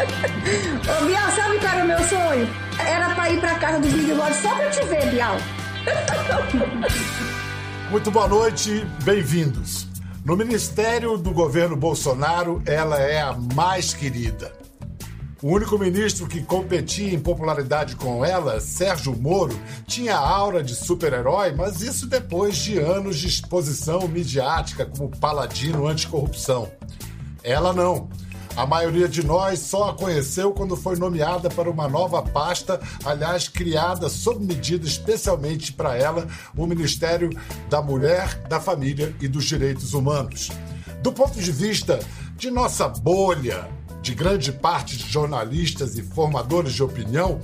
Ô, Bial, sabe qual era o meu sonho? Era pra ir pra casa do Big só pra te ver, Bial. Muito boa noite, bem-vindos. No ministério do governo Bolsonaro, ela é a mais querida. O único ministro que competia em popularidade com ela, Sérgio Moro, tinha aura de super-herói, mas isso depois de anos de exposição midiática como paladino anticorrupção. Ela não. A maioria de nós só a conheceu quando foi nomeada para uma nova pasta, aliás, criada sob medida especialmente para ela, o Ministério da Mulher, da Família e dos Direitos Humanos. Do ponto de vista de nossa bolha, de grande parte de jornalistas e formadores de opinião,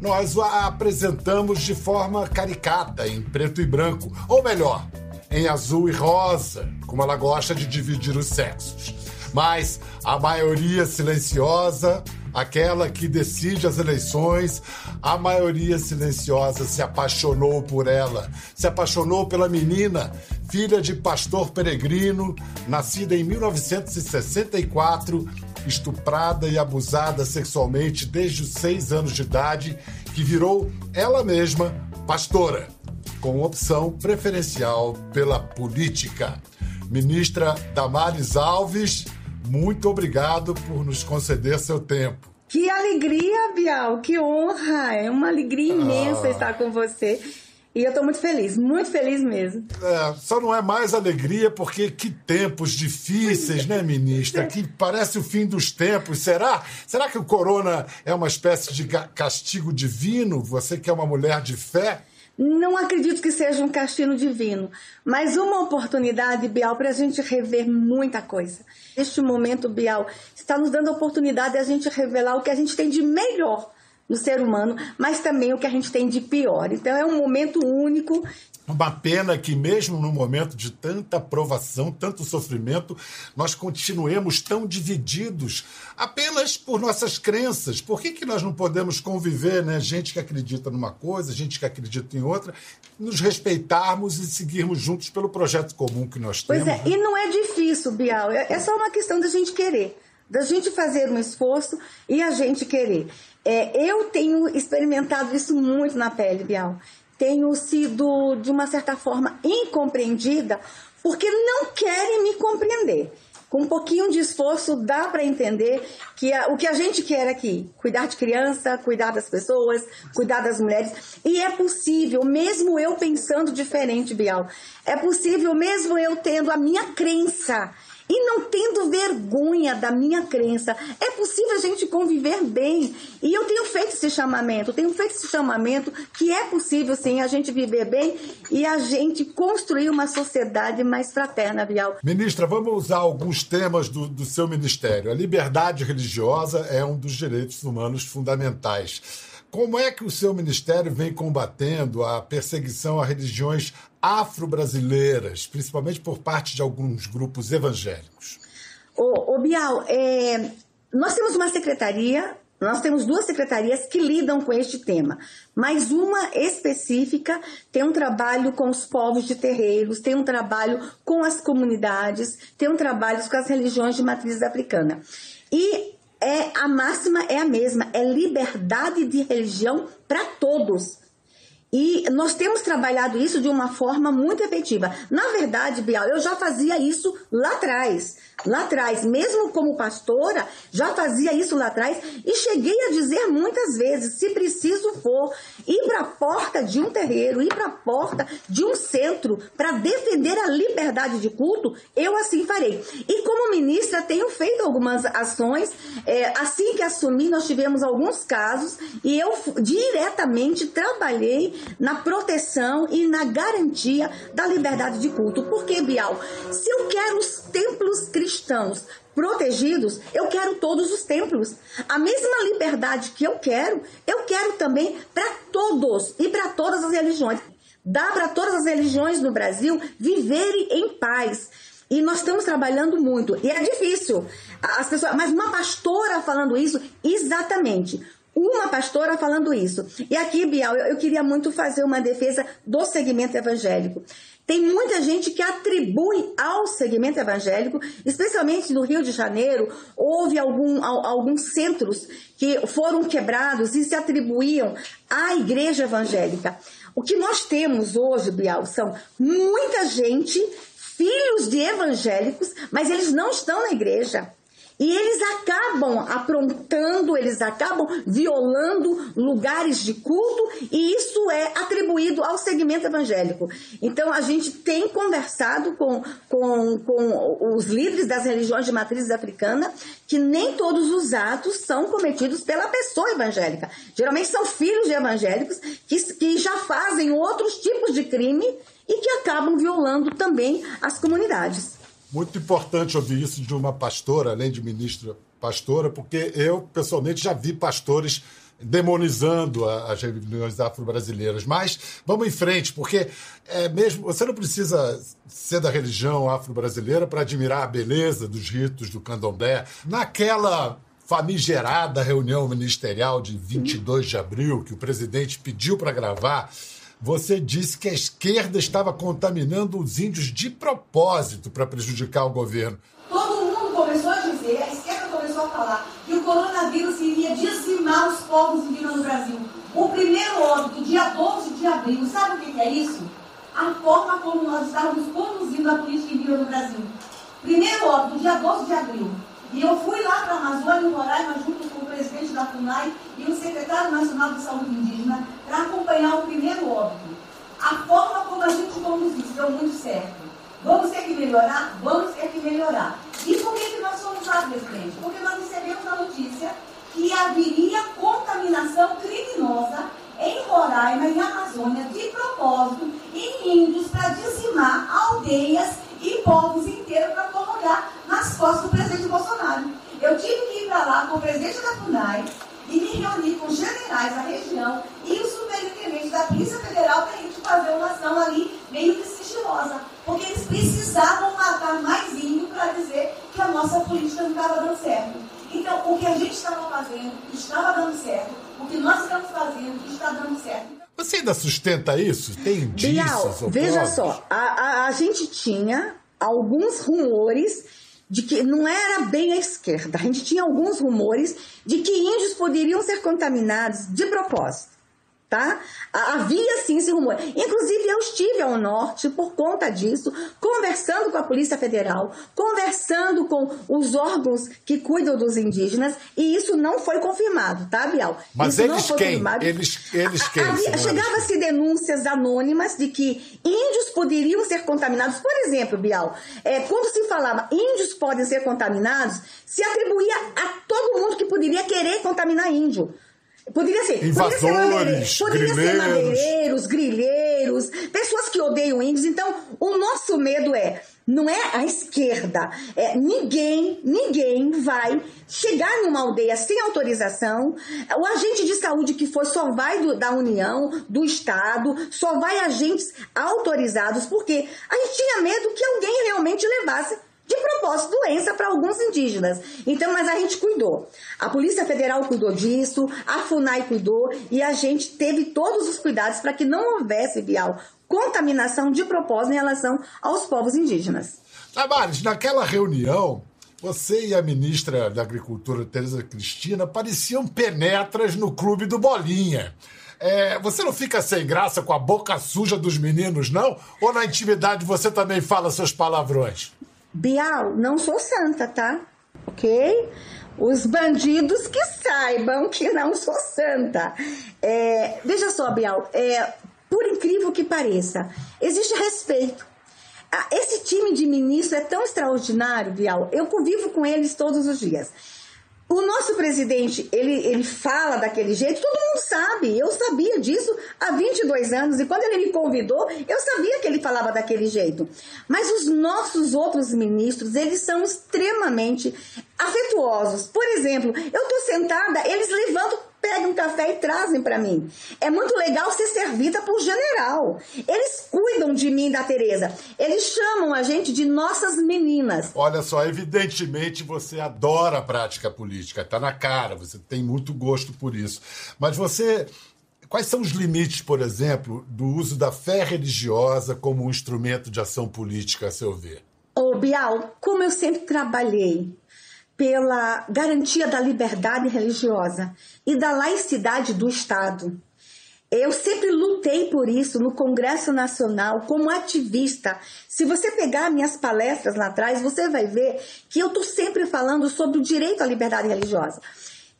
nós a apresentamos de forma caricata, em preto e branco, ou melhor, em azul e rosa, como ela gosta de dividir os sexos. Mas a maioria silenciosa, aquela que decide as eleições, a maioria silenciosa se apaixonou por ela, se apaixonou pela menina, filha de pastor peregrino, nascida em 1964 estuprada e abusada sexualmente desde os seis anos de idade, que virou ela mesma pastora, com opção preferencial pela política. Ministra Damares Alves, muito obrigado por nos conceder seu tempo. Que alegria, Bial, que honra! É uma alegria imensa ah. estar com você. E eu estou muito feliz, muito feliz mesmo. É, só não é mais alegria porque que tempos difíceis, né, ministra? Que parece o fim dos tempos. Será? Será que o corona é uma espécie de castigo divino? Você que é uma mulher de fé? Não acredito que seja um castigo divino, mas uma oportunidade, Bial, para a gente rever muita coisa. Este momento, Bial, está nos dando a oportunidade de a gente revelar o que a gente tem de melhor no ser humano, mas também o que a gente tem de pior. Então é um momento único. Uma pena que, mesmo no momento de tanta provação, tanto sofrimento, nós continuemos tão divididos apenas por nossas crenças. Por que, que nós não podemos conviver, né? Gente que acredita numa coisa, gente que acredita em outra, nos respeitarmos e seguirmos juntos pelo projeto comum que nós temos. Pois é, né? e não é difícil, Bial. É, é só uma questão da gente querer da gente fazer um esforço e a gente querer. É, eu tenho experimentado isso muito na pele, Bial. Tenho sido, de uma certa forma, incompreendida porque não querem me compreender. Com um pouquinho de esforço dá para entender que a, o que a gente quer aqui, cuidar de criança, cuidar das pessoas, cuidar das mulheres, e é possível, mesmo eu pensando diferente, Bial, é possível mesmo eu tendo a minha crença e não tendo vergonha da minha crença. É possível a gente conviver bem. E eu tenho feito esse chamamento, tenho feito esse chamamento que é possível sim a gente viver bem e a gente construir uma sociedade mais fraterna, Bial. Ministra, vamos usar alguns temas do, do seu ministério. A liberdade religiosa é um dos direitos humanos fundamentais. Como é que o seu ministério vem combatendo a perseguição a religiões afro-brasileiras, principalmente por parte de alguns grupos evangélicos? Ô, ô Bial, é, nós temos uma secretaria, nós temos duas secretarias que lidam com este tema, mas uma específica tem um trabalho com os povos de terreiros, tem um trabalho com as comunidades, tem um trabalho com as religiões de matriz africana. E é a máxima é a mesma, é liberdade de religião para todos. E nós temos trabalhado isso de uma forma muito efetiva. Na verdade, Bial, eu já fazia isso lá atrás. Lá atrás, mesmo como pastora, já fazia isso lá atrás e cheguei a dizer muitas vezes: se preciso for, ir para a porta de um terreiro, ir para a porta de um centro para defender a liberdade de culto, eu assim farei. E como ministra, tenho feito algumas ações. É, assim que assumi, nós tivemos alguns casos e eu diretamente trabalhei na proteção e na garantia da liberdade de culto. Porque, Bial, se eu quero os templos cristãos protegidos, eu quero todos os templos. A mesma liberdade que eu quero, eu quero também para todos e para todas as religiões. Dá para todas as religiões no Brasil viverem em paz. E nós estamos trabalhando muito. E é difícil. As pessoas, mas uma pastora falando isso, exatamente. uma pastora falando isso. E aqui, Bial, eu queria muito fazer uma defesa do segmento evangélico. Tem muita gente que atribui ao segmento evangélico, especialmente no Rio de Janeiro, houve algum, alguns centros que foram quebrados e se atribuíam à igreja evangélica. O que nós temos hoje, Bial, são muita gente, filhos de evangélicos, mas eles não estão na igreja. E eles acabam aprontando, eles acabam violando lugares de culto, e isso é atribuído ao segmento evangélico. Então, a gente tem conversado com, com, com os líderes das religiões de matriz africana que nem todos os atos são cometidos pela pessoa evangélica. Geralmente são filhos de evangélicos que, que já fazem outros tipos de crime e que acabam violando também as comunidades. Muito importante ouvir isso de uma pastora, além de ministra pastora, porque eu, pessoalmente, já vi pastores demonizando as religiões afro-brasileiras. Mas vamos em frente, porque é mesmo você não precisa ser da religião afro-brasileira para admirar a beleza dos ritos do candomblé. Naquela famigerada reunião ministerial de 22 de abril, que o presidente pediu para gravar, você disse que a esquerda estava contaminando os índios de propósito para prejudicar o governo. Todo mundo começou a dizer, a esquerda começou a falar, que o coronavírus iria dizimar os povos indígenas no Brasil. O primeiro óbito, dia 12 de abril, sabe o que é isso? A forma como nós estávamos conduzindo a política indígena no Brasil. Primeiro óbito, dia 12 de abril. E eu fui lá para a Amazônia, em Roraima, junto com presidente da FUNAI e o secretário nacional de saúde indígena, para acompanhar o primeiro óbito. A forma como a gente conduz isso deu muito certo. Vamos ter que melhorar? Vamos ter que melhorar. E por que, que nós fomos lá, presidente? Porque nós recebemos a notícia que haveria contaminação criminosa em Roraima e Amazônia, de propósito, em índios, para dizimar aldeias e povos inteiros para colocar nas costas do presidente Bolsonaro. Eu tive que ir para lá com o presidente da FUNAI e me reunir com os generais da região e os superintendentes da Polícia Federal para a gente fazer uma ação ali meio que sigilosa. Porque eles precisavam matar mais índio para dizer que a nossa política não estava dando certo. Então, o que a gente estava fazendo estava dando certo. O que nós estamos fazendo está dando certo. Você ainda sustenta isso? Tem indícios? Bial, veja só, a, a, a gente tinha alguns rumores de que não era bem a esquerda. A gente tinha alguns rumores de que índios poderiam ser contaminados de propósito tá? Havia sim esse rumor. Inclusive, eu estive ao norte por conta disso, conversando com a Polícia Federal, conversando com os órgãos que cuidam dos indígenas, e isso não foi confirmado, tá, Bial? Mas isso eles quem? Eles, eles quem? Chegava-se denúncias anônimas de que índios poderiam ser contaminados. Por exemplo, Bial, é, quando se falava índios podem ser contaminados, se atribuía a todo mundo que poderia querer contaminar índio. Poderia ser. Invasores, poderia ser, madeireiros, grilheiros, pessoas que odeiam índios. Então, o nosso medo é não é a esquerda. É, ninguém, ninguém vai chegar numa aldeia sem autorização. O agente de saúde que for só vai do, da União, do Estado, só vai agentes autorizados, porque a gente tinha medo que alguém realmente levasse de propósito doença para alguns indígenas. Então, mas a gente cuidou. A Polícia Federal cuidou disso, a FUNAI cuidou e a gente teve todos os cuidados para que não houvesse, Bial, contaminação de propósito em relação aos povos indígenas. Tavares, naquela reunião, você e a ministra da Agricultura, Tereza Cristina, pareciam penetras no clube do Bolinha. É, você não fica sem graça com a boca suja dos meninos, não? Ou na intimidade você também fala seus palavrões? Bial, não sou santa, tá? Ok? Os bandidos que saibam que não sou santa. É, veja só, Bial, é, por incrível que pareça, existe respeito. Ah, esse time de ministros é tão extraordinário, Bial. Eu convivo com eles todos os dias. O nosso presidente, ele, ele fala daquele jeito, todo mundo sabe. Eu sabia disso há 22 anos e quando ele me convidou, eu sabia que ele falava daquele jeito. Mas os nossos outros ministros, eles são extremamente afetuosos. Por exemplo, eu estou sentada, eles levantam pegam um café e trazem para mim. É muito legal ser servida por general. Eles cuidam de mim e da Tereza. Eles chamam a gente de nossas meninas. Olha só, evidentemente você adora a prática política, tá na cara, você tem muito gosto por isso. Mas você Quais são os limites, por exemplo, do uso da fé religiosa como um instrumento de ação política, a seu ver? Ô, Bial, como eu sempre trabalhei pela garantia da liberdade religiosa e da laicidade do Estado, eu sempre lutei por isso no Congresso Nacional como ativista. Se você pegar minhas palestras lá atrás, você vai ver que eu estou sempre falando sobre o direito à liberdade religiosa.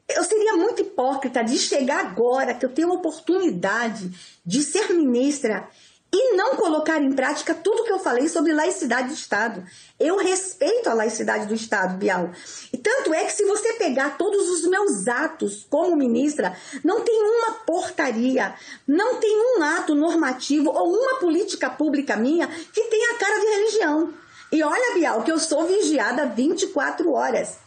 Eu seria muito hipócrita de chegar agora que eu tenho a oportunidade de ser ministra e não colocar em prática tudo que eu falei sobre laicidade do Estado. Eu respeito a laicidade do Estado, Bial. E tanto é que se você pegar todos os meus atos como ministra, não tem uma portaria, não tem um ato normativo ou uma política pública minha que tenha a cara de religião. E olha, Bial, que eu sou vigiada 24 horas.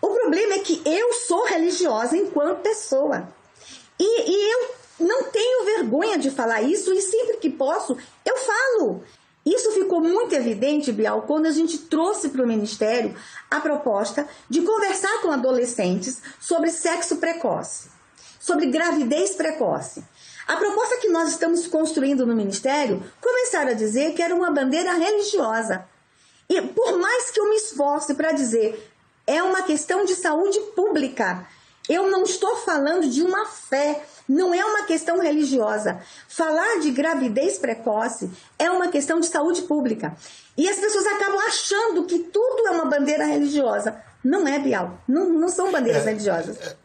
O problema é que eu sou religiosa enquanto pessoa. E, e eu não tenho vergonha de falar isso e sempre que posso, eu falo. Isso ficou muito evidente, Bial, quando a gente trouxe para o Ministério a proposta de conversar com adolescentes sobre sexo precoce, sobre gravidez precoce. A proposta que nós estamos construindo no Ministério começaram a dizer que era uma bandeira religiosa. E por mais que eu me esforce para dizer é uma questão de saúde pública. Eu não estou falando de uma fé, não é uma questão religiosa. Falar de gravidez precoce é uma questão de saúde pública. E as pessoas acabam achando que tudo é uma bandeira religiosa. Não é, Bial. Não, não são bandeiras é, religiosas. É,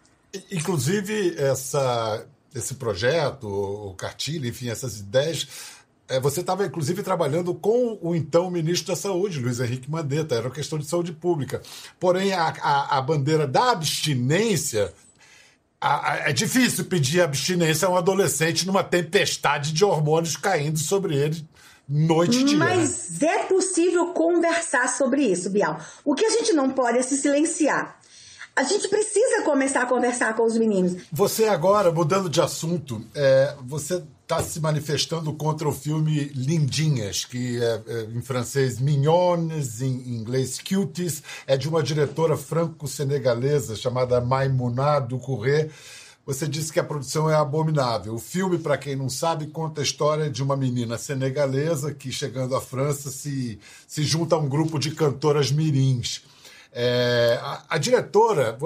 inclusive, essa, esse projeto, o cartilha, enfim, essas ideias é, você estava, inclusive, trabalhando com o então ministro da Saúde, Luiz Henrique Mandetta, era uma questão de saúde pública. Porém, a, a, a bandeira da abstinência. É difícil pedir abstinência a um adolescente numa tempestade de hormônios caindo sobre ele noite e dia. Mas é possível conversar sobre isso, Bial. O que a gente não pode é se silenciar. A gente precisa começar a conversar com os meninos. Você agora, mudando de assunto, é, você está se manifestando contra o filme Lindinhas, que é, é, em francês Mignonnes, em inglês Cuties, é de uma diretora franco-senegalesa chamada Maimouna Ducouré. Você disse que a produção é abominável. O filme, para quem não sabe, conta a história de uma menina senegalesa que, chegando à França, se, se junta a um grupo de cantoras mirins. É, a, a, diretora,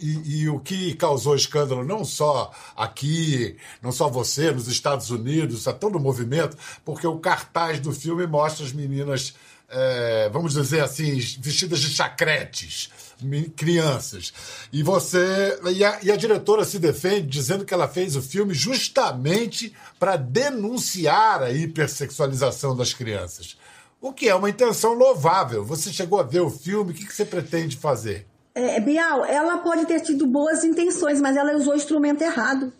e, e, o que causou escândalo não só aqui, não só você, nos Estados Unidos, a todo o movimento, porque o cartaz do filme mostra as meninas, é, vamos dizer assim, vestidas de chacretes, crianças. E você. E a, e a diretora se defende dizendo que ela fez o filme justamente para denunciar a hipersexualização das crianças. O que é uma intenção louvável. Você chegou a ver o filme, o que, você pretende fazer? É, Bial, ela pode ter tido boas intenções, mas ela usou o instrumento errado.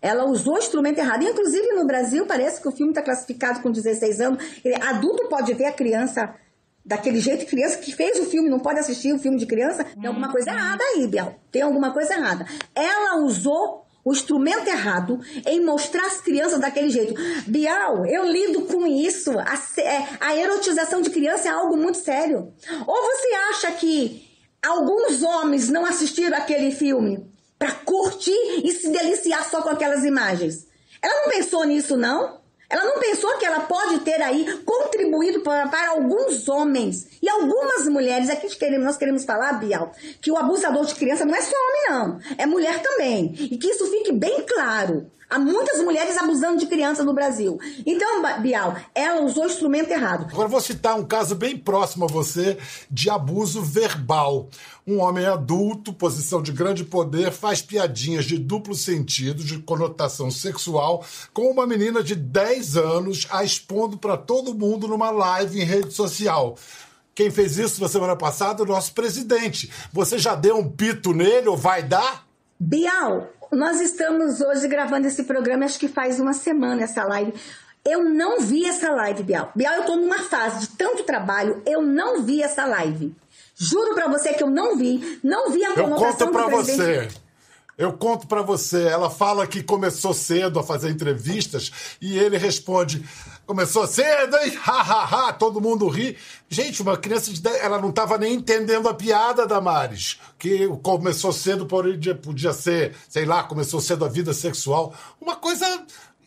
Ela usou o instrumento errado. Inclusive, no Brasil, parece que o filme está classificado com 16 anos. Adulto pode ver a criança daquele jeito, criança que fez o filme não pode assistir o filme de criança. Tem alguma coisa errada aí, Bial. Tem alguma coisa errada. Ela usou o instrumento errado em mostrar as crianças daquele jeito. Bial, eu lido com isso. A, é, a erotização de criança é algo muito sério. Ou você acha que alguns homens não assistiram aquele filme para curtir e se deliciar só com aquelas imagens? Ela não pensou nisso, não? Ela não pensou que ela pode ter aí contribuído para, para alguns homens e algumas mulheres. Aqui queremos, nós queremos falar, Bial, que o abusador de criança não é só homem, não. É mulher também. E que isso fique bem claro. Há muitas mulheres abusando de crianças no Brasil. Então, Bial, ela usou o instrumento errado. Agora vou citar um caso bem próximo a você de abuso verbal. Um homem adulto, posição de grande poder, faz piadinhas de duplo sentido, de conotação sexual, com uma menina de 10 anos a expondo para todo mundo numa live em rede social. Quem fez isso na semana passada? O nosso presidente. Você já deu um pito nele ou vai dar? Bial, nós estamos hoje gravando esse programa, acho que faz uma semana essa live. Eu não vi essa live, Bial. Bial, eu tô numa fase de tanto trabalho, eu não vi essa live. Juro para você que eu não vi, não vi a conotação Eu conto pra você. Eu conto para você. Ela fala que começou cedo a fazer entrevistas e ele responde: começou cedo, hein? Ha, ha, ha, todo mundo ri. Gente, uma criança de 10, ela não estava nem entendendo a piada da Maris. Que começou cedo, podia, podia ser, sei lá, começou cedo a vida sexual. Uma coisa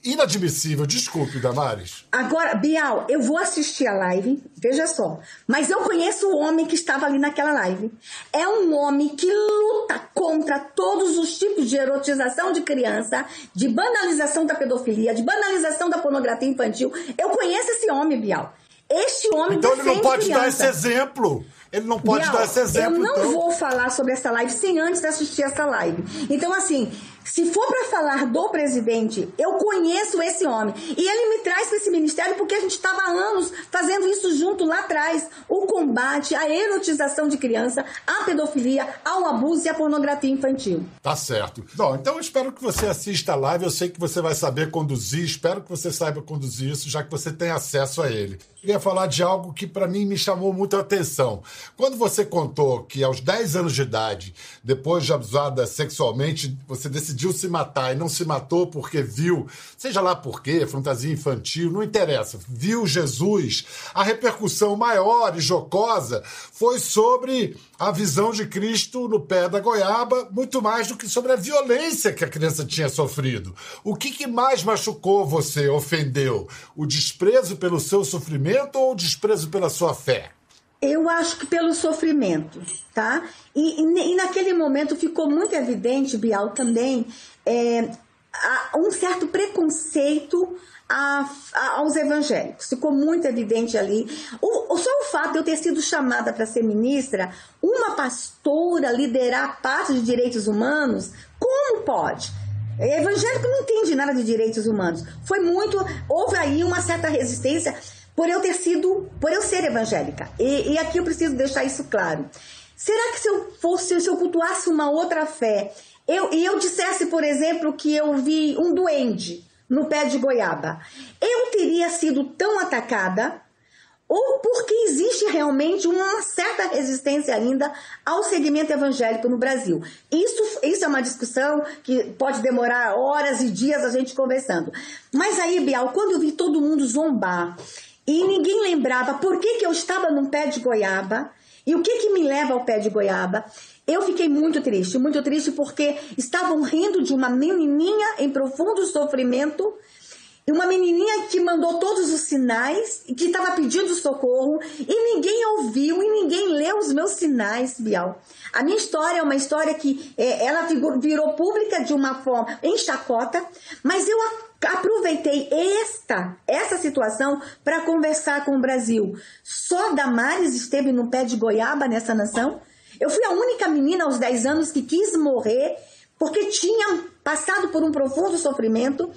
inadmissível. Desculpe, Damares. Agora, Bial, eu vou assistir a live, veja só. Mas eu conheço o homem que estava ali naquela live. É um homem que luta contra todos os tipos de erotização de criança, de banalização da pedofilia, de banalização da pornografia infantil. Eu conheço esse homem, Bial. Este homem Então ele não pode criança. dar esse exemplo. Ele não pode Bial, dar esse exemplo. Eu não então. vou falar sobre essa live sem antes assistir essa live. Então, assim, se for para falar do presidente, eu conheço esse homem. E ele me traz para esse ministério porque a gente estava há anos fazendo isso junto lá atrás. O combate à erotização de criança, à pedofilia, ao abuso e à pornografia infantil. Tá certo. Bom, então eu espero que você assista a live. Eu sei que você vai saber conduzir. Espero que você saiba conduzir isso, já que você tem acesso a ele. Queria falar de algo que para mim me chamou muito a atenção. Quando você contou que aos 10 anos de idade, depois de abusada sexualmente, você decidiu se matar e não se matou porque viu, seja lá por quê, fantasia infantil, não interessa, viu Jesus, a repercussão maior e jocosa foi sobre a visão de Cristo no pé da goiaba, muito mais do que sobre a violência que a criança tinha sofrido. O que, que mais machucou você, ofendeu? O desprezo pelo seu sofrimento ou o desprezo pela sua fé? Eu acho que pelo sofrimento, tá? E, e, e naquele momento ficou muito evidente, Bial, também, é, um certo preconceito a, a, aos evangélicos. Ficou muito evidente ali. O, só o fato de eu ter sido chamada para ser ministra, uma pastora liderar a parte de direitos humanos, como pode? Evangélico não entende nada de direitos humanos. Foi muito. Houve aí uma certa resistência por eu ter sido, por eu ser evangélica. E, e, aqui eu preciso deixar isso claro. Será que se eu fosse, se eu cultuasse uma outra fé, eu, e eu dissesse, por exemplo, que eu vi um duende no pé de goiaba, eu teria sido tão atacada? Ou porque existe realmente uma certa resistência ainda ao segmento evangélico no Brasil? Isso, isso é uma discussão que pode demorar horas e dias a gente conversando. Mas aí, Bial, quando eu vi todo mundo zombar e ninguém lembrava por que, que eu estava num pé de goiaba e o que, que me leva ao pé de goiaba. Eu fiquei muito triste, muito triste porque estavam rindo de uma menininha em profundo sofrimento e uma menininha que mandou todos os sinais e que estava pedindo socorro e ninguém ouviu e ninguém leu os meus sinais, Bial. A minha história é uma história que é, ela virou pública de uma forma em chacota, mas eu aproveitei esta, essa situação para conversar com o Brasil. Só Damares esteve no pé de goiaba nessa nação? Eu fui a única menina aos 10 anos que quis morrer porque tinha passado por um profundo sofrimento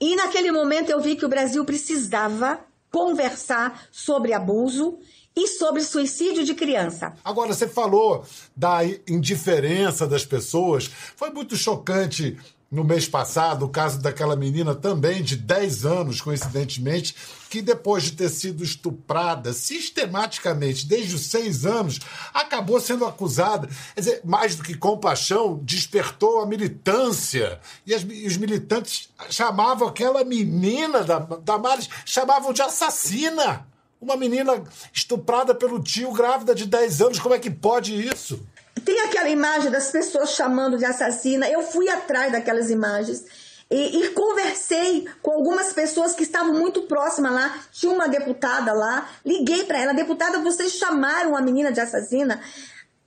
e naquele momento eu vi que o Brasil precisava conversar sobre abuso e sobre suicídio de criança. Agora, você falou da indiferença das pessoas. Foi muito chocante no mês passado, o caso daquela menina também de 10 anos, coincidentemente, que depois de ter sido estuprada sistematicamente desde os 6 anos, acabou sendo acusada. Quer dizer, mais do que compaixão, despertou a militância. E, as, e os militantes chamavam aquela menina da, da Maris, chamavam de assassina. Uma menina estuprada pelo tio, grávida de 10 anos, como é que pode isso? Tem aquela imagem das pessoas chamando de assassina. Eu fui atrás daquelas imagens e, e, conversei com algumas pessoas que estavam muito próximas lá. Tinha uma deputada lá. Liguei para ela, deputada, vocês chamaram a menina de assassina?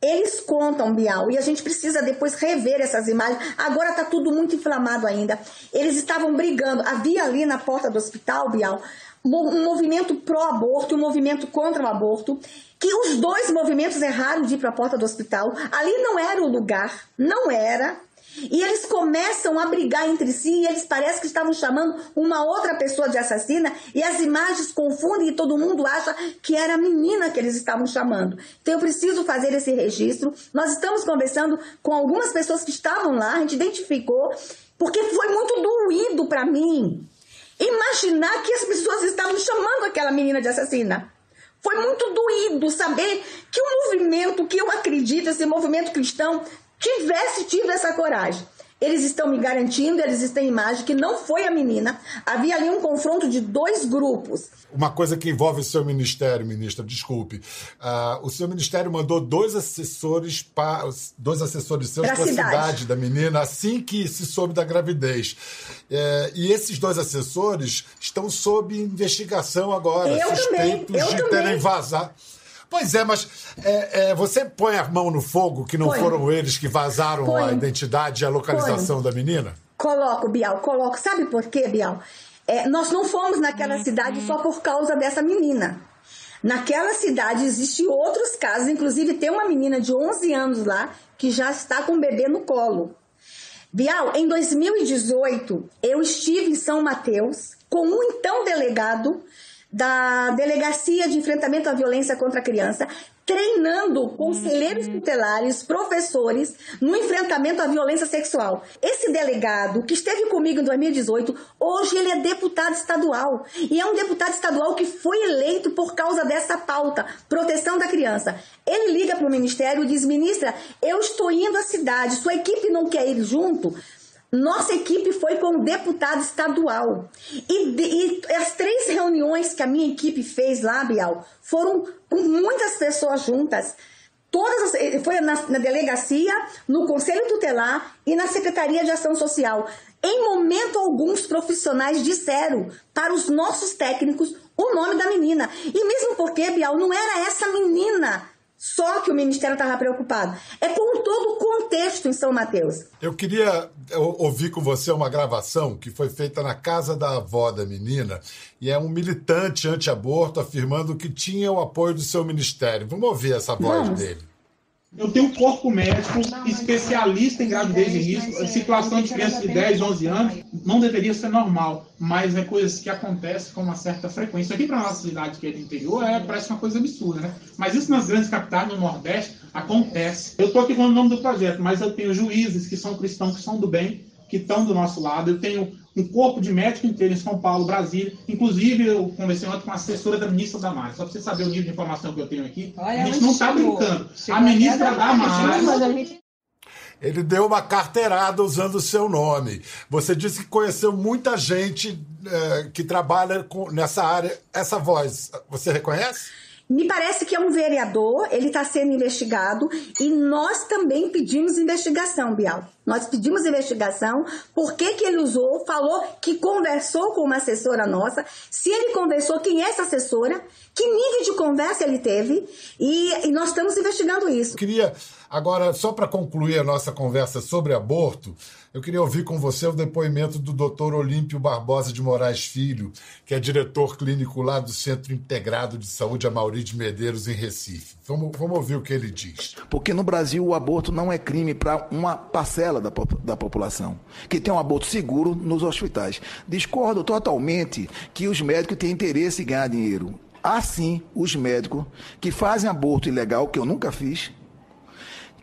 Eles contam, Bial, e a gente precisa depois rever essas imagens. Agora tá tudo muito inflamado ainda. Eles estavam brigando. Havia ali na porta do hospital, Bial, um movimento pró-aborto e um movimento contra o aborto, que os dois movimentos erraram de ir para a porta do hospital. Ali não era o lugar, não era. E eles começam a brigar entre si e eles parecem que estavam chamando uma outra pessoa de assassina e as imagens confundem e todo mundo acha que era a menina que eles estavam chamando. Então eu preciso fazer esse registro. Nós estamos conversando com algumas pessoas que estavam lá, a gente identificou, porque foi muito doído para mim imaginar que as pessoas estavam chamando aquela menina de assassina. Foi muito doído saber que o movimento que eu acredito, esse movimento cristão, tivesse tido essa coragem. Eles estão me garantindo, eles têm imagem que não foi a menina. Havia ali um confronto de dois grupos. Uma coisa que envolve o seu ministério, ministra, desculpe. Uh, o seu ministério mandou dois assessores para dois assessores seus para a cidade. cidade. da menina assim que se soube da gravidez. É, e esses dois assessores estão sob investigação agora, eu suspeitos também, de também. terem vazado. Pois é, mas é, é, você põe a mão no fogo que não Põe. foram eles que vazaram Põe. a identidade e a localização Põe. da menina? Coloco, Bial, coloco. Sabe por quê, Bial? É, nós não fomos naquela uhum. cidade só por causa dessa menina. Naquela cidade existem outros casos, inclusive tem uma menina de 11 anos lá que já está com o bebê no colo. Bial, em 2018, eu estive em São Mateus com um então delegado da Delegacia de Enfrentamento à Violência contra a Criança, treinando conselheiros tutelares, professores, no enfrentamento à violência sexual. Esse delegado, que esteve comigo em 2018, hoje ele é deputado estadual. E é um deputado estadual que foi eleito por causa dessa pauta, proteção da criança. Ele liga para o ministério e diz: ministra, eu estou indo à cidade, sua equipe não quer ir junto? Nossa equipe foi com o deputado estadual. E, e, as três reuniões que a minha equipe fez lá, Bial, foram com muitas pessoas juntas. Todas as, foi na, na delegacia, no Conselho Tutelar e na Secretaria de Ação Social. Em momento algum, os profissionais disseram para os nossos técnicos o nome da menina. E mesmo porque, Bial, não era essa menina só que o Ministério estava preocupado. É com todo o contexto em São Mateus. Eu queria ouvir com você uma gravação que foi feita na casa da avó da menina e é um militante anti-aborto afirmando que tinha o apoio do seu ministério. Vamos ouvir essa voz Vamos. dele. Eu tenho um corpo médico especialista em gravidez e risco. A situação de crianças de 10, 11 anos não deveria ser normal, mas é coisas que acontecem com uma certa frequência. Aqui para nossa cidade, que é do interior, é, parece uma coisa absurda, né? Mas isso nas grandes capitais, no Nordeste, acontece. Eu estou aqui com o nome do projeto, mas eu tenho juízes que são cristãos, que são do bem, que estão do nosso lado. Eu tenho um corpo de médico inteiro em São Paulo, Brasília. Inclusive, eu conversei ontem com a assessora da ministra Damares. Só para você saber o nível de informação que eu tenho aqui. Olha, a gente não está brincando. A ministra Damares. Ele deu uma carteirada usando o seu nome. Você disse que conheceu muita gente é, que trabalha com, nessa área. Essa voz, você reconhece? Me parece que é um vereador, ele está sendo investigado e nós também pedimos investigação, Bial. Nós pedimos investigação, por que, que ele usou, falou que conversou com uma assessora nossa, se ele conversou, quem é essa assessora, que nível de conversa ele teve e, e nós estamos investigando isso. Queria Agora, só para concluir a nossa conversa sobre aborto, eu queria ouvir com você o depoimento do Dr. Olímpio Barbosa de Moraes Filho, que é diretor clínico lá do Centro Integrado de Saúde Amauri de Medeiros, em Recife. Vamos, vamos ouvir o que ele diz. Porque no Brasil o aborto não é crime para uma parcela da, da população, que tem um aborto seguro nos hospitais. Discordo totalmente que os médicos têm interesse em ganhar dinheiro. Há sim os médicos que fazem aborto ilegal, que eu nunca fiz,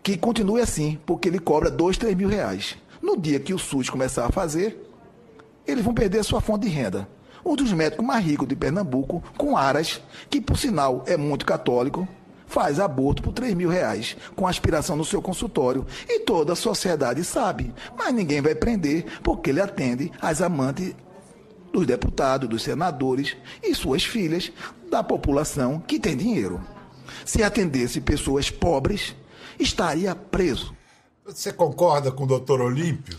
que continue assim, porque ele cobra dois, três mil reais. No dia que o SUS começar a fazer, eles vão perder a sua fonte de renda. Um dos médicos mais ricos de Pernambuco, com Aras, que por sinal é muito católico, faz aborto por 3 mil reais, com aspiração no seu consultório. E toda a sociedade sabe, mas ninguém vai prender, porque ele atende as amantes dos deputados, dos senadores e suas filhas, da população que tem dinheiro. Se atendesse pessoas pobres, estaria preso. Você concorda com o doutor Olímpio?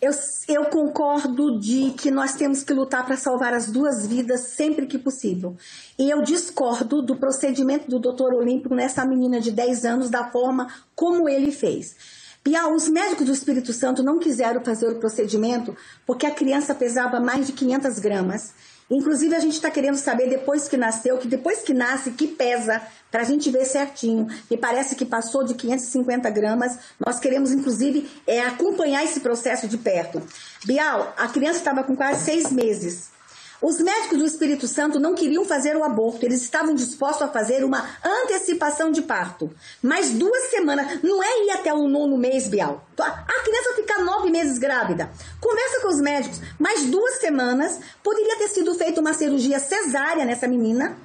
Eu, eu, concordo de que nós temos que lutar para salvar as duas vidas sempre que possível. E eu discordo do procedimento do doutor Olímpio nessa menina de 10 anos, da forma como ele fez. Piau, os médicos do Espírito Santo não quiseram fazer o procedimento porque a criança pesava mais de 500 gramas Inclusive, a gente está querendo saber depois que nasceu, que depois que nasce, que pesa, para a gente ver certinho. Me parece que passou de 550 gramas. Nós queremos, inclusive, é, acompanhar esse processo de perto. Bial, a criança estava com quase seis meses. Os médicos do Espírito Santo não queriam fazer o aborto, eles estavam dispostos a fazer uma antecipação de parto. Mas duas semanas, não é ir até o nono mês, Bial. A criança fica nove meses grávida. Conversa com os médicos, mais duas semanas, poderia ter sido feita uma cirurgia cesárea nessa menina,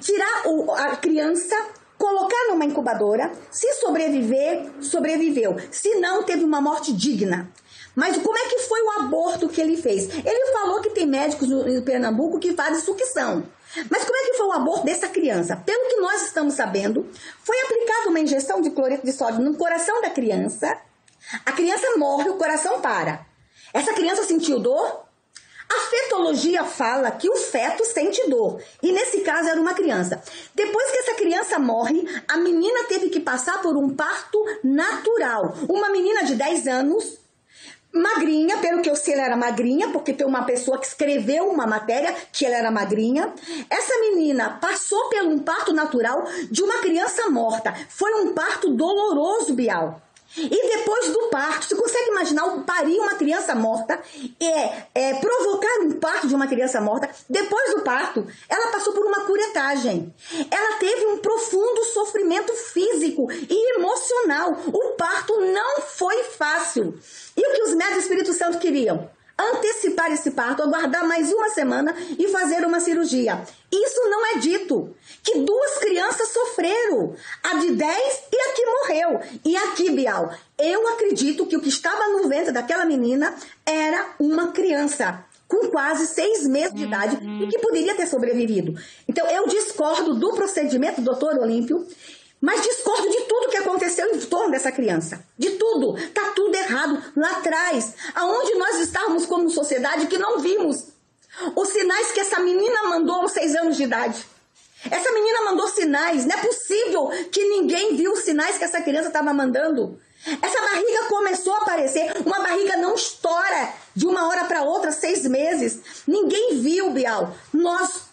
tirar a criança, colocar numa incubadora. Se sobreviver, sobreviveu. Se não, teve uma morte digna. Mas como é que foi o aborto que ele fez? Ele falou que tem médicos no, em Pernambuco que fazem sucção. Mas como é que foi o aborto dessa criança? Pelo que nós estamos sabendo, foi aplicada uma injeção de cloreto de sódio no coração da criança. A criança morre, o coração para. Essa criança sentiu dor? A fetologia fala que o feto sente dor. E nesse caso era uma criança. Depois que essa criança morre, a menina teve que passar por um parto natural. Uma menina de 10 anos, magrinha, pelo que eu sei, ela era magrinha, porque tem uma pessoa que escreveu uma matéria que ela era magrinha. Essa menina passou por um parto natural de uma criança morta. Foi um parto doloroso, Bial. E depois do parto, você consegue imaginar o parir uma criança morta, é, é, provocar um parto de uma criança morta? Depois do parto, ela passou por uma curetagem. Ela teve um profundo sofrimento físico e emocional. O parto não foi fácil. E o que os médicos do Espírito Santo queriam? Antecipar esse parto, aguardar mais uma semana e fazer uma cirurgia. Isso não é dito. Que duas crianças sofreram, a de 10 e a que morreu. E aqui, Bial, eu acredito que o que estava no ventre daquela menina era uma criança com quase seis meses de idade e que poderia ter sobrevivido. Então, eu discordo do procedimento do doutor Olímpio mas discordo de tudo que aconteceu em torno dessa criança. De tudo. Tá tudo errado lá atrás. Aonde nós estávamos como sociedade que não vimos. Os sinais que essa menina mandou aos seis anos de idade. Essa menina mandou sinais. Não é possível que ninguém viu os sinais que essa criança estava mandando. Essa barriga começou a aparecer. Uma barriga não estoura de uma hora para outra, seis meses. Ninguém viu, Bial. Nós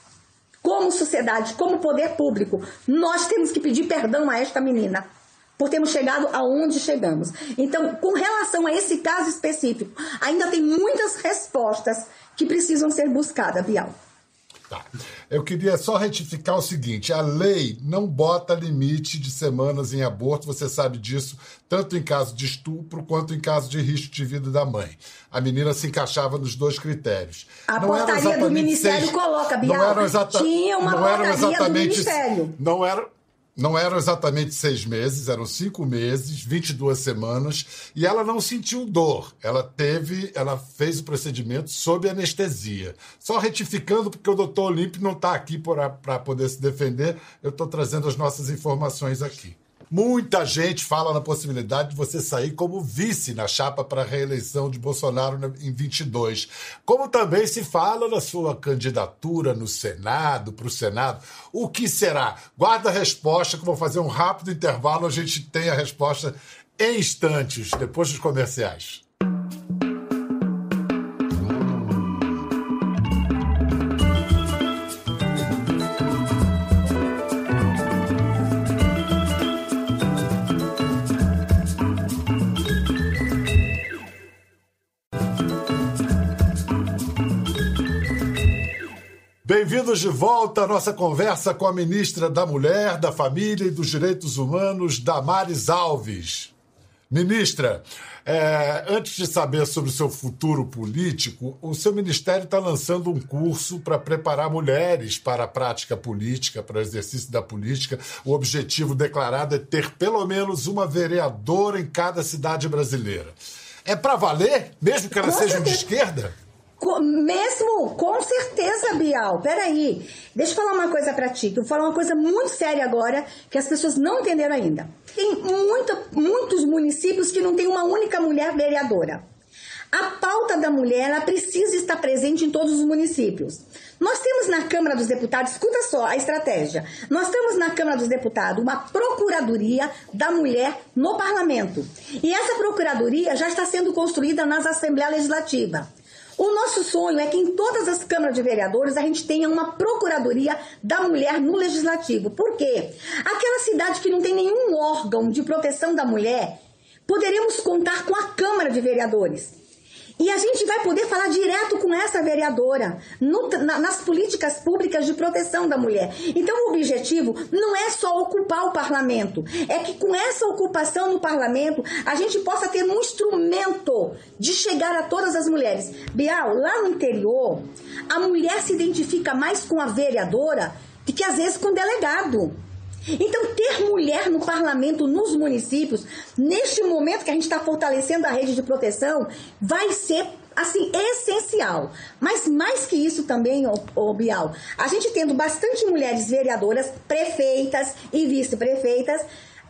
como sociedade, como poder público, nós temos que pedir perdão a esta menina por termos chegado aonde chegamos. Então, com relação a esse caso específico, ainda tem muitas respostas que precisam ser buscadas, Bial. Tá. Eu queria só retificar o seguinte: a lei não bota limite de semanas em aborto, você sabe disso, tanto em caso de estupro quanto em caso de risco de vida da mãe. A menina se encaixava nos dois critérios. A não portaria do Ministério seis, coloca, Bial. Não eram exata, Tinha uma não portaria exatamente, do Ministério. Não era, não eram exatamente seis meses, eram cinco meses, 22 semanas, e ela não sentiu dor. Ela teve, ela fez o procedimento sob anestesia. Só retificando, porque o doutor Olímpio não está aqui para poder se defender, eu estou trazendo as nossas informações aqui. Muita gente fala na possibilidade de você sair como vice na chapa para a reeleição de Bolsonaro em 22. Como também se fala na sua candidatura no Senado, para o Senado. O que será? Guarda a resposta, que vou fazer um rápido intervalo, a gente tem a resposta em instantes, depois dos comerciais. Bem-vindos de volta à nossa conversa com a ministra da Mulher, da Família e dos Direitos Humanos, Damares Alves. Ministra, é, antes de saber sobre o seu futuro político, o seu ministério está lançando um curso para preparar mulheres para a prática política, para o exercício da política. O objetivo declarado é ter pelo menos uma vereadora em cada cidade brasileira. É para valer, mesmo que elas sejam de esquerda? Mesmo, com certeza, Bial. Peraí. Deixa eu falar uma coisa pra ti. Eu vou falar uma coisa muito séria agora, que as pessoas não entenderam ainda. Tem muita, muitos municípios que não tem uma única mulher vereadora. A pauta da mulher, ela precisa estar presente em todos os municípios. Nós temos na Câmara dos Deputados, escuta só a estratégia. Nós temos na Câmara dos Deputados uma procuradoria da mulher no parlamento. E essa procuradoria já está sendo construída nas Assembleias Legislativas. O nosso sonho é que em todas as câmaras de vereadores a gente tenha uma procuradoria da mulher no legislativo. Por quê? Aquela cidade que não tem nenhum órgão de proteção da mulher, poderemos contar com a Câmara de Vereadores. E a gente vai poder falar direto com essa vereadora no, na, nas políticas públicas de proteção da mulher. Então, o objetivo não é só ocupar o parlamento, é que com essa ocupação no parlamento a gente possa ter um instrumento de chegar a todas as mulheres. Bial, lá no interior, a mulher se identifica mais com a vereadora do que às vezes com o delegado. Então, ter mulher no parlamento, nos municípios, neste momento que a gente está fortalecendo a rede de proteção, vai ser assim, essencial. Mas mais que isso também, ô, Bial, a gente tendo bastante mulheres vereadoras, prefeitas e vice-prefeitas,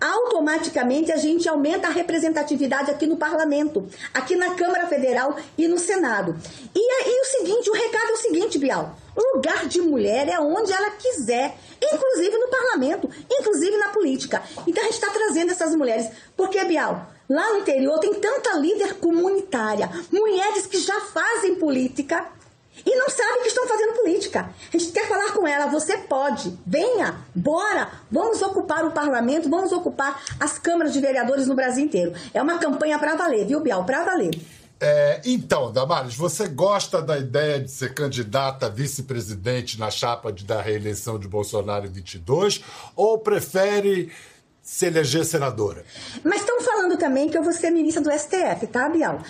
automaticamente a gente aumenta a representatividade aqui no parlamento, aqui na Câmara Federal e no Senado. E aí o seguinte, o recado é o seguinte, Bial, lugar de mulher é onde ela quiser, inclusive no parlamento, inclusive na política. Então a gente está trazendo essas mulheres, porque, Bial, Lá no interior tem tanta líder comunitária, mulheres que já fazem política e não sabem que estão fazendo política. A gente quer falar com ela, você pode, venha, bora, vamos ocupar o parlamento, vamos ocupar as câmaras de vereadores no Brasil inteiro. É uma campanha para valer, viu, Bial? Para valer. É, então, Damares, você gosta da ideia de ser candidata a vice-presidente na chapa de, da reeleição de Bolsonaro em 22 ou prefere se eleger senadora. Mas estão falando também que eu vou ser ministra do STF, tá, Bial?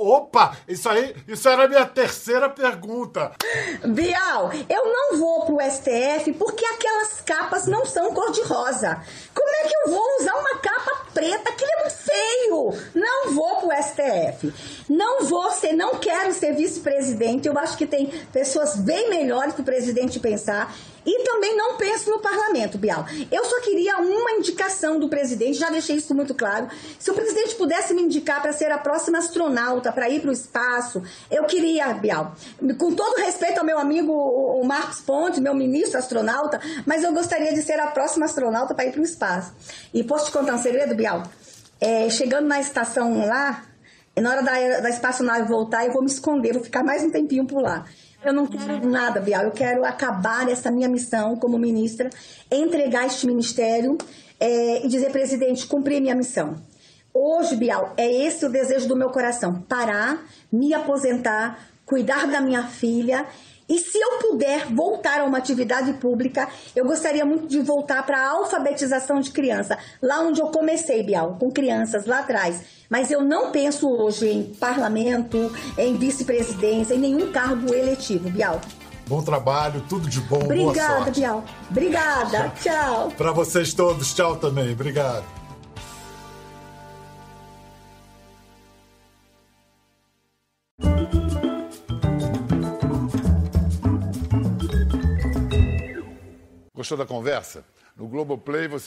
Opa, isso aí, isso era a minha terceira pergunta. Bial, eu não vou pro STF porque aquelas capas não são cor-de-rosa. Como é que eu vou usar uma capa preta? Aquilo é muito feio. Não vou pro STF. Não vou ser, não quero ser vice-presidente. Eu acho que tem pessoas bem melhores que o presidente pensar. E também não penso no parlamento, Bial. Eu só queria uma indicação do presidente, já deixei isso muito claro. Se o presidente pudesse me indicar para ser a próxima astronauta, para ir para o espaço, eu queria, Bial. Com todo respeito ao meu amigo o Marcos Ponte, meu ministro astronauta, mas eu gostaria de ser a próxima astronauta para ir para o espaço. E posso te contar um segredo, Bial? É, chegando na estação lá, na hora da, da espaçonave voltar, eu vou me esconder, vou ficar mais um tempinho por lá. Eu não quero nada, Bial. Eu quero acabar essa minha missão como ministra, entregar este ministério é, e dizer, presidente, cumpri minha missão. Hoje, Bial, é esse o desejo do meu coração: parar, me aposentar, cuidar da minha filha e se eu puder voltar a uma atividade pública, eu gostaria muito de voltar para a alfabetização de criança, lá onde eu comecei, Bial, com crianças lá atrás. Mas eu não penso hoje em parlamento, em vice-presidência, em nenhum cargo eletivo, Bial. Bom trabalho, tudo de bom, Obrigada, Bial. Obrigada, tchau. Para vocês todos, tchau também. Obrigado. Gostou da conversa? No Globoplay você